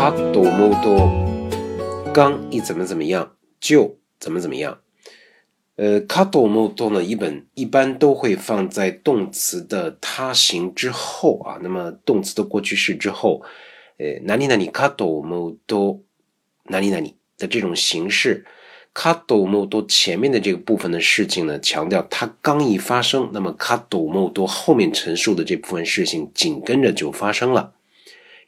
かと思うと、刚一怎么怎么样，就怎么怎么样。呃，かと思うと呢，一本一般都会放在动词的他形之后啊。那么动词的过去式之后，呃，何々かと思うと何々的这种形式。かと思うと前面的这个部分的事情呢，强调它刚一发生，那么かと思うと后面陈述的这部分事情紧跟着就发生了，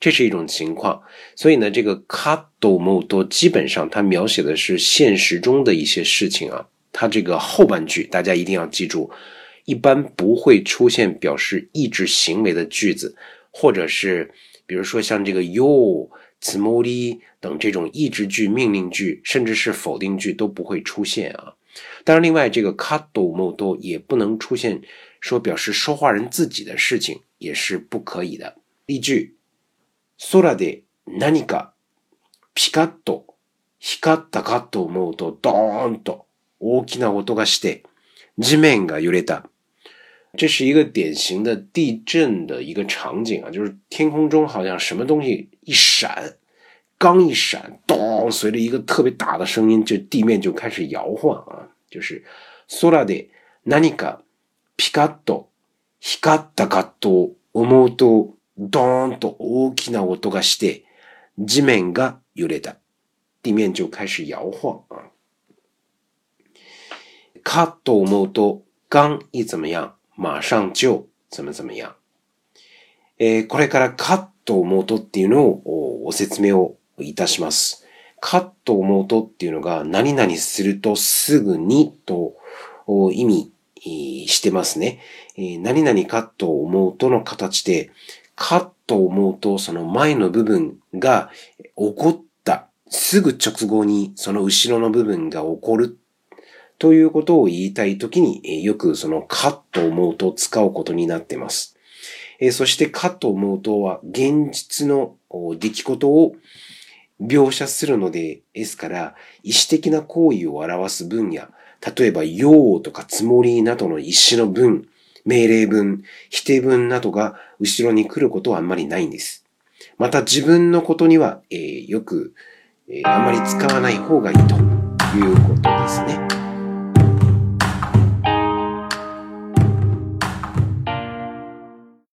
这是一种情况。所以呢，这个かと思うと基本上它描写的是现实中的一些事情啊。它这个后半句大家一定要记住，一般不会出现表示意志行为的句子，或者是比如说像这个 you。つもり等这种意志句、命令句，甚至是否定句都不会出现啊。当然，另外这个カドモド也不能出现说表示说话人自己的事情，也是不可以的。例句： 空で何かピカッと光ったかと思うとドーンと大きな音がして地面が揺れた。这是一个典型的地震的一个场景啊，就是天空中好像什么东西一闪，刚一闪，咚，随着一个特别大的声音，就地面就开始摇晃啊，就是空で何かピカッと光ったかと思うとドーンと大きな音がして地面が揺れた，地面就开始摇晃啊。かと思うと刚一怎么样？马上就怎么怎么样？えー、これからカット思うとっていうのをお説明をいたします。カット思うとっていうのが何々するとすぐにと意味してますね。何々カット思うとの形で、カット思うとその前の部分が起こったすぐ直後にその後ろの部分が起こるということを言いたいときに、よくそのかと思うと使うことになっています。そしてかと思うとは現実の出来事を描写するので、ですから、意思的な行為を表す文や、例えば、用とかつもりなどの意思の文、命令文、否定文などが後ろに来ることはあんまりないんです。また自分のことには、えー、よく、えー、あんまり使わない方がいいということですね。